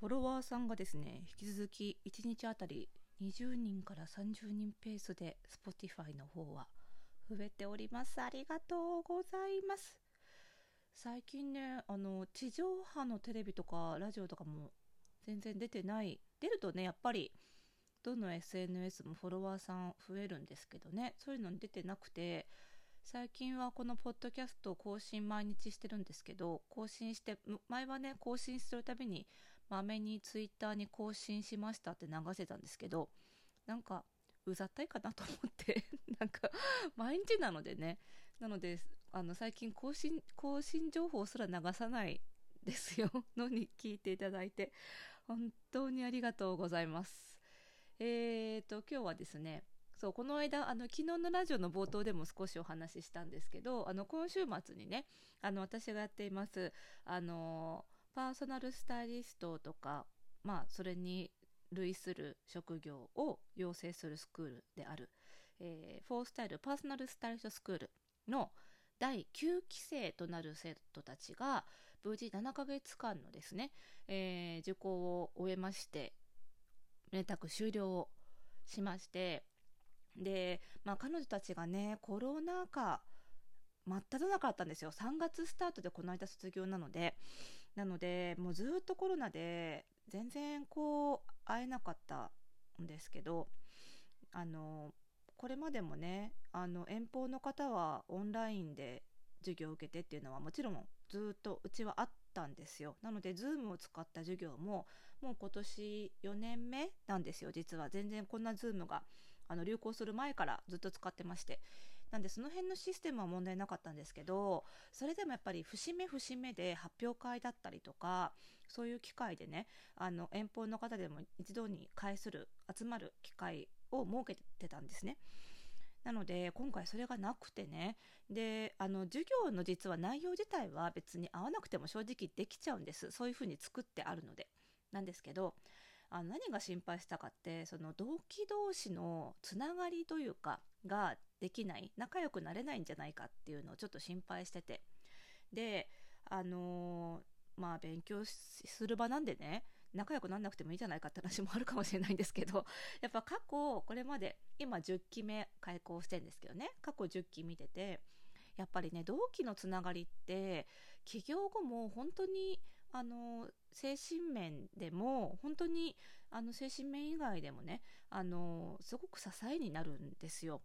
フォロワーさんがですね引き続き1日あたり20人から30人ペースで Spotify の方は増えております。ありがとうございます。最近ねあの地上波のテレビとかラジオとかも全然出てない。出るとねやっぱりどの SNS もフォロワーさん増えるんですけどね。そういうのに出てなくて最近はこのポッドキャストを更新毎日してるんですけど更新して前はね更新するたびにまめにツイッターに更新しましたって流せたんですけどなんかうざったいかなと思って なんか毎日なのでね。なのであの最近更新更新情報すら流さないですよ。のに聞いていただいて本当にありがとうございます。えーと今日はですねそうこの間あの昨日のラジオの冒頭でも少しお話ししたんですけどあの今週末にねあの私がやっていますあのパーソナルスタイリストとかまあそれに類する職業を養成するスクールである、えー、フォースタイルパーソナルスタイリストスクールの第9期生となる生徒たちが無事7ヶ月間のですね、えー、受講を終えましてめたく終了をしましてで、まあ、彼女たちがねコロナ禍真っ只中だったんですよ。3月スタートでこの間卒業なのでなのでもうずっとコロナで全然こう会えなかったんですけどあのこれまでもねあの遠方の方はオンラインで授業を受けてっていうのはもちろんずっとうちはあったんですよ。なので Zoom を使った授業ももう今年4年目なんですよ実は。全然こんな Zoom があの流行する前からずっと使ってまして。なんでその辺のシステムは問題なかったんですけどそれでもやっぱり節目節目で発表会だったりとかそういう機会でねあの遠方の方でも一度に会する集まる機会を設けてたんですね。なので今回それがなくてねであの授業の実は内容自体は別に合わなくても正直できちゃうんですそういうふうに作ってあるのでなんですけどあの何が心配したかってその同期同士のつながりというかができない仲良くなれないんじゃないかっていうのをちょっと心配しててであのー、まあ勉強する場なんでね仲良くなんなくてもいいじゃないかって話もあるかもしれないんですけど やっぱ過去これまで今10期目開講してんですけどね過去10期見ててやっぱりね同期のつながりって起業後も本当にあの精神面でも本当にあの精神面以外でもねあのすごく支えになるんですよ。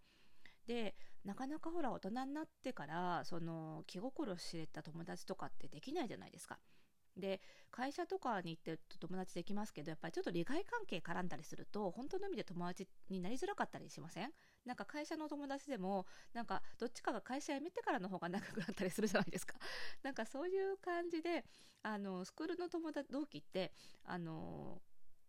でなかなかほら大人になってからその気心知れた友達とかってできないじゃないですか。で会社とかに行ってると友達できますけどやっぱりちょっと利害関係絡んだりすると本当の意味で友達になりづらかったりしません？なんか会社の友達でもなんかどっちかが会社辞めてからの方が仲良くなったりするじゃないですか なんかそういう感じであのスクールの友達同期ってあの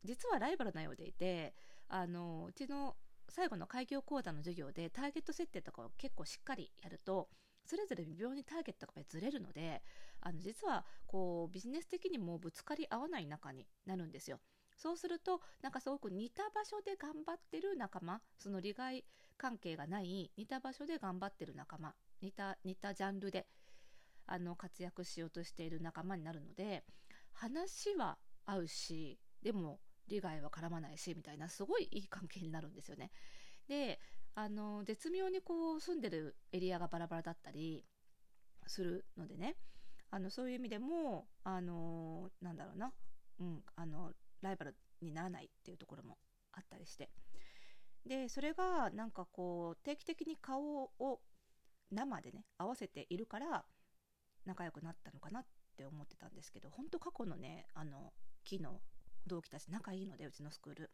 実はライバルなようでいてあのうちの最後の開業講座の授業でターゲット設定とかを結構しっかりやるとそれぞれ微妙にターゲットがずれるのであの実はこうビジネス的にもぶつかり合わない仲になるんですよ。そうするとなんかすごく似た場所で頑張ってる仲間その利害関係がない似た場所で頑張ってる仲間似た似たジャンルであの活躍しようとしている仲間になるので話は合うしでも利害は絡まないしみたいなすごいいい関係になるんですよね。であの絶妙にこう住んでるエリアがバラバラだったりするのでね。あのそういう意味でもあのなんだろうな、うん、あのライバルにならないっていうところもあったりして。でそれがなんかこう定期的に顔を生でね合わせているから仲良くなったのかなって思ってたんですけど本当過去のねあの木の同期たち仲いいのでうちのスクール。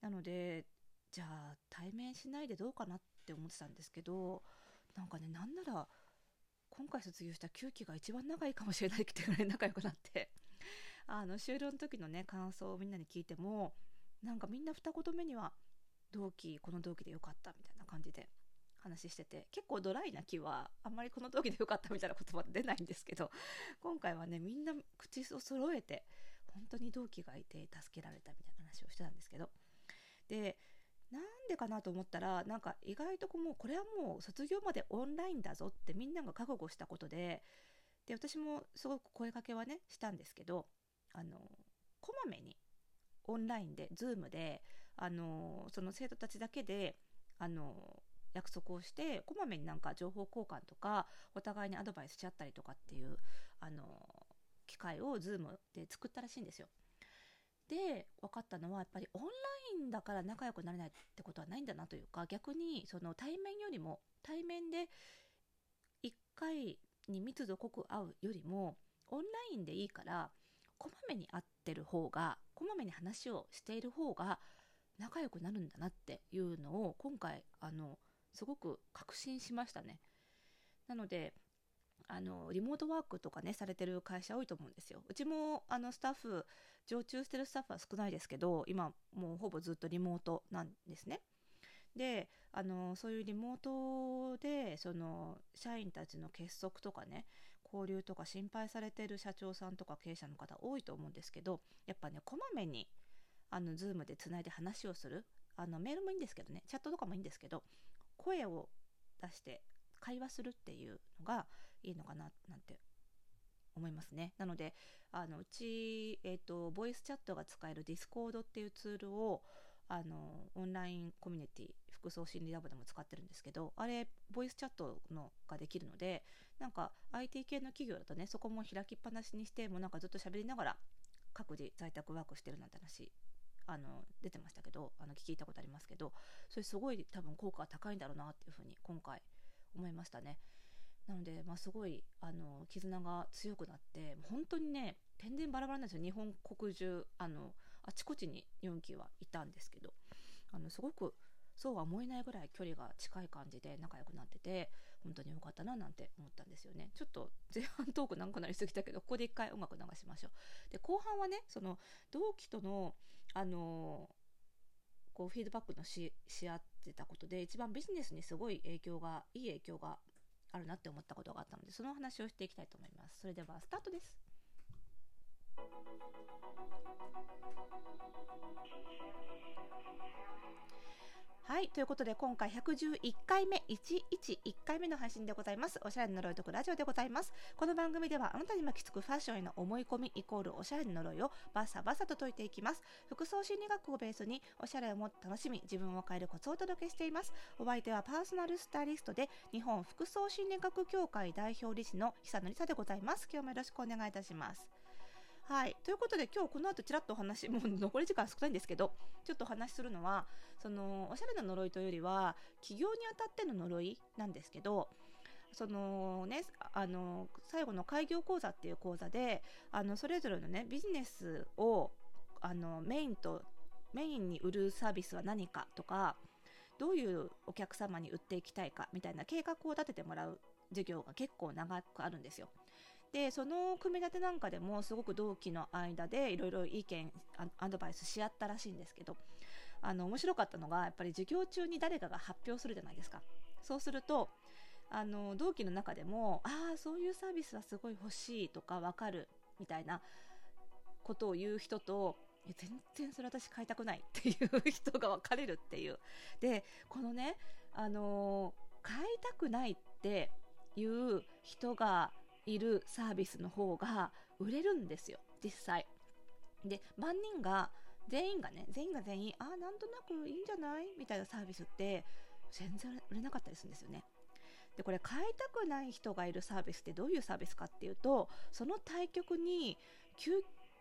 なのでじゃあ対面しないでどうかなって思ってたんですけどなんかねなんなら今回卒業した9期が一番長いかもしれないってぐらい仲良くなってあの終了の時のね感想をみんなに聞いてもなんかみんな二言目には同期この同期でよかったみたいな感じで話してて結構ドライな気はあんまりこの同期でよかったみたいな言葉出ないんですけど今回はねみんな口を揃えて本当に同期がいて助けられたみたいな話をしてたんですけど。でなんでかなと思ったらなんか意外とこもうこれはもう卒業までオンラインだぞってみんなが覚悟したことでで私もすごく声かけはねしたんですけどあのこまめにオンラインで Zoom であのその生徒たちだけであの約束をしてこまめになんか情報交換とかお互いにアドバイスしちゃったりとかっていうあの機会を Zoom で作ったらしいんですよ。で分かったのはやっぱりオンラインだから仲良くなれないってことはないんだなというか逆にその対面よりも対面で1回に密度濃く会うよりもオンラインでいいからこまめに会ってる方がこまめに話をしている方が仲良くなるんだなっていうのを今回あのすごく確信しましたね。なのであのリモートワークとかねされてる会社多いと思うんですよ。うちもあのスタッフ常駐してるスタッフは少ないですけど今もうほぼずっとリモートなんですね。であのそういうリモートでその社員たちの結束とかね交流とか心配されてる社長さんとか経営者の方多いと思うんですけどやっぱねこまめにあの Zoom でつないで話をするあのメールもいいんですけどねチャットとかもいいんですけど声を出して会話するっていうのがいいのかななんて思いますね。なので、あのうち、えっ、ー、と、ボイスチャットが使える Discord っていうツールを、あの、オンラインコミュニティ、服装心理ラボでも使ってるんですけど、あれ、ボイスチャットのができるので、なんか IT 系の企業だとね、そこも開きっぱなしにして、もうなんかずっと喋りながら、各自在宅ワークしてるなんて話あの出てましたけどあの聞いたことありますけどそれすごい多分効果が高いんだろうなっていうふうに今回思いましたね。なので、まあ、すごいあの絆が強くなって本当にね天然バラバラなんですよ。日本国中あのあちこちに日本機はいたんですけどあのすごくそうは思えないぐらい距離が近い感じで仲良くなってて本当に良かったななんて思ったんですよね。ちょっと前半トーク長くなりすぎたけどここで一回音楽流しましょう。で後半はねその同期とのあのこうフィードバックのしし合ってたことで一番ビジネスにすごい影響がいい影響があるなって思ったことがあったのでその話をしていきたいと思います。それではスタートです。はい。ということで、今回111回目、111回目の配信でございます。おしゃれな呪いとくラジオでございます。この番組では、あなたに巻きつくファッションへの思い込みイコールおしゃれな呪いをバサバサと解いていきます。服装心理学をベースに、おしゃれをもっと楽しみ、自分を変えるコツをお届けしています。お相手はパーソナルスタイリストで、日本服装心理学協会代表理事の久野里沙でございます。今日もよろしくお願いいたします。はい。ということで今日この後ちらっとお話、もう残り時間少ないんですけど、ちょっとお話しするのは、その、おしゃれな呪いというよりは、起業にあたっての呪いなんですけど、そのね、あの、最後の開業講座っていう講座で、あの、それぞれのね、ビジネスを、あの、メインと、メインに売るサービスは何かとか、どういうお客様に売っていきたいかみたいな計画を立ててもらう授業が結構長くあるんですよ。でその組み立てなんかでもすごく同期の間でいろいろ意見アドバイスし合ったらしいんですけどあの面白かったのがやっぱり授業中に誰かが発表するじゃないですか。そうするとあの同期の中でもああそういうサービスはすごい欲しいとか分かるみたいなことを言う人と全然それ私買いたくないっていう人が分かれるっていう。でこのねあの買いたくないっていう人がいるサービスの方が売れるんですよ実際。で万人が全員がね全員が全員ああなんとなくいいんじゃない？みたいなサービスって全然売れなかったりするんですよね。でこれ買いたくない人がいるサービスってどういうサービスかっていうとその対局に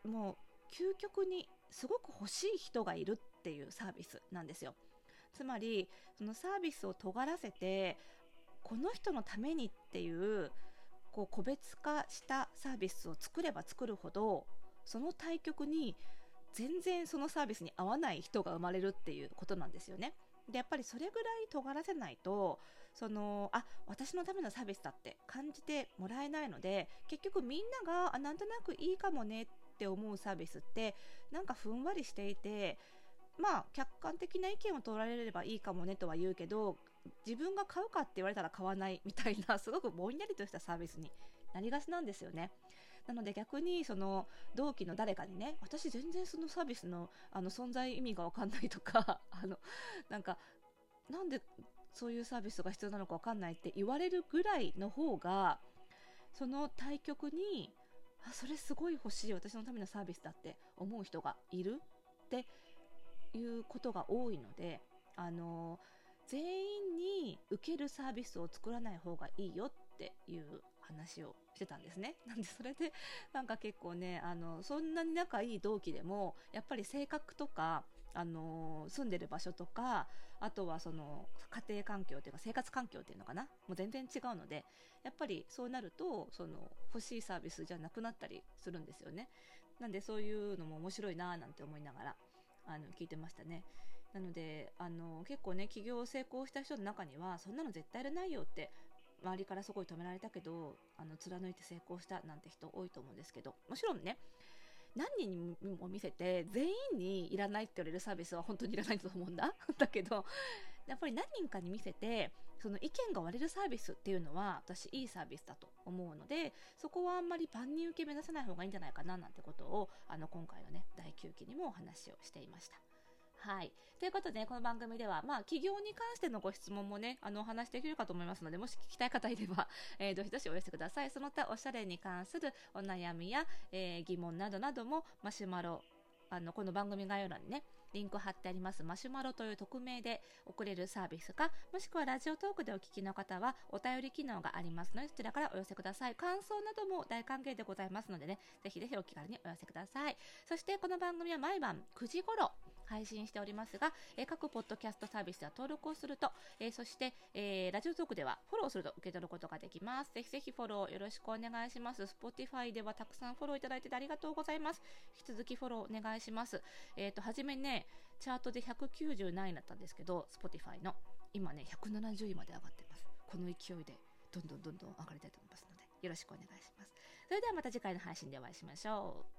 もう究極にすごく欲しい人がいるっていうサービスなんですよ。つまりそのサービスを尖らせてこの人のためにっていうこう個別化したサービスを作れば作るほどその対局に全然そのサービスに合わない人が生まれるっていうことなんですよね。でやっぱりそれぐらい尖らせないとそのあ私のためのサービスだって感じてもらえないので結局みんながあなんとなくいいかもねって思うサービスってなんかふんわりしていてまあ客観的な意見を取られればいいかもねとは言うけど自分が買うかって言われたら買わないみたいな すごくぼんやりとしたサービスになりがちなんですよね。なので逆にその同期の誰かにね私全然そのサービスのあの存在意味が分かんないとか あのなんかなんでそういうサービスが必要なのか分かんないって言われるぐらいの方がその対局にあそれすごい欲しい私のためのサービスだって思う人がいるっていうことが多いのであの全員に受けるサービスを作らない方がいいよっていう話をしてたんですね。なんでそれでなんか結構ねあのそんなに仲いい同期でもやっぱり性格とかあの住んでる場所とかあとはその家庭環境というか生活環境っていうのかな？もう全然違うのでやっぱりそうなるとその欲しいサービスじゃなくなったりするんですよね。なんでそういうのも面白いなーなんて思いながらあの聞いてましたね。なのであの結構ね起業成功した人の中にはそんなの絶対やらないよって周りからすごい止められたけどあの貫いて成功したなんて人多いと思うんですけどもちろんね何人にも見せて全員にいらないって言われるサービスは本当にいらないと思うんだ だけどやっぱり何人かに見せてその意見が割れるサービスっていうのは私いいサービスだと思うのでそこはあんまり万人受け目指さない方がいいんじゃないかななんてことをあの今回のね第9期にもお話をしていました。はい。ということで、この番組では、まあ、企業に関してのご質問もね、あの、お話できるかと思いますので、もし聞きたい方いれば、えー、どしどしお寄せください。その他、おしゃれに関するお悩みや、えー、疑問などなども、マシュマロ、あの、この番組概要欄にね、リンク貼ってありますマシュマロという匿名で送れるサービスか、もしくはラジオトークでお聞きの方はお便り機能がありますので、そちらからお寄せください。感想なども大歓迎でございますのでね、ぜひぜひお気軽にお寄せください。そしてこの番組は毎晩9時頃、配信しておりますが、えー、各ポッドキャストサービスでは登録をすると、えー、そして、えー、ラジオトークではフォローすると受け取ることができます。ぜひぜひフォローよろしくお願いします。Spotify ではたくさんフォローいただいててありがとうございます。引き続きフォローお願いします。えっ、と、はじめね、チャートで190何位だったんですけど、Spotify の。今ね、170位まで上がってます。この勢いで、どんどんどんどん上がりたいと思いますので、よろしくお願いします。それではまた次回の配信でお会いしましょう。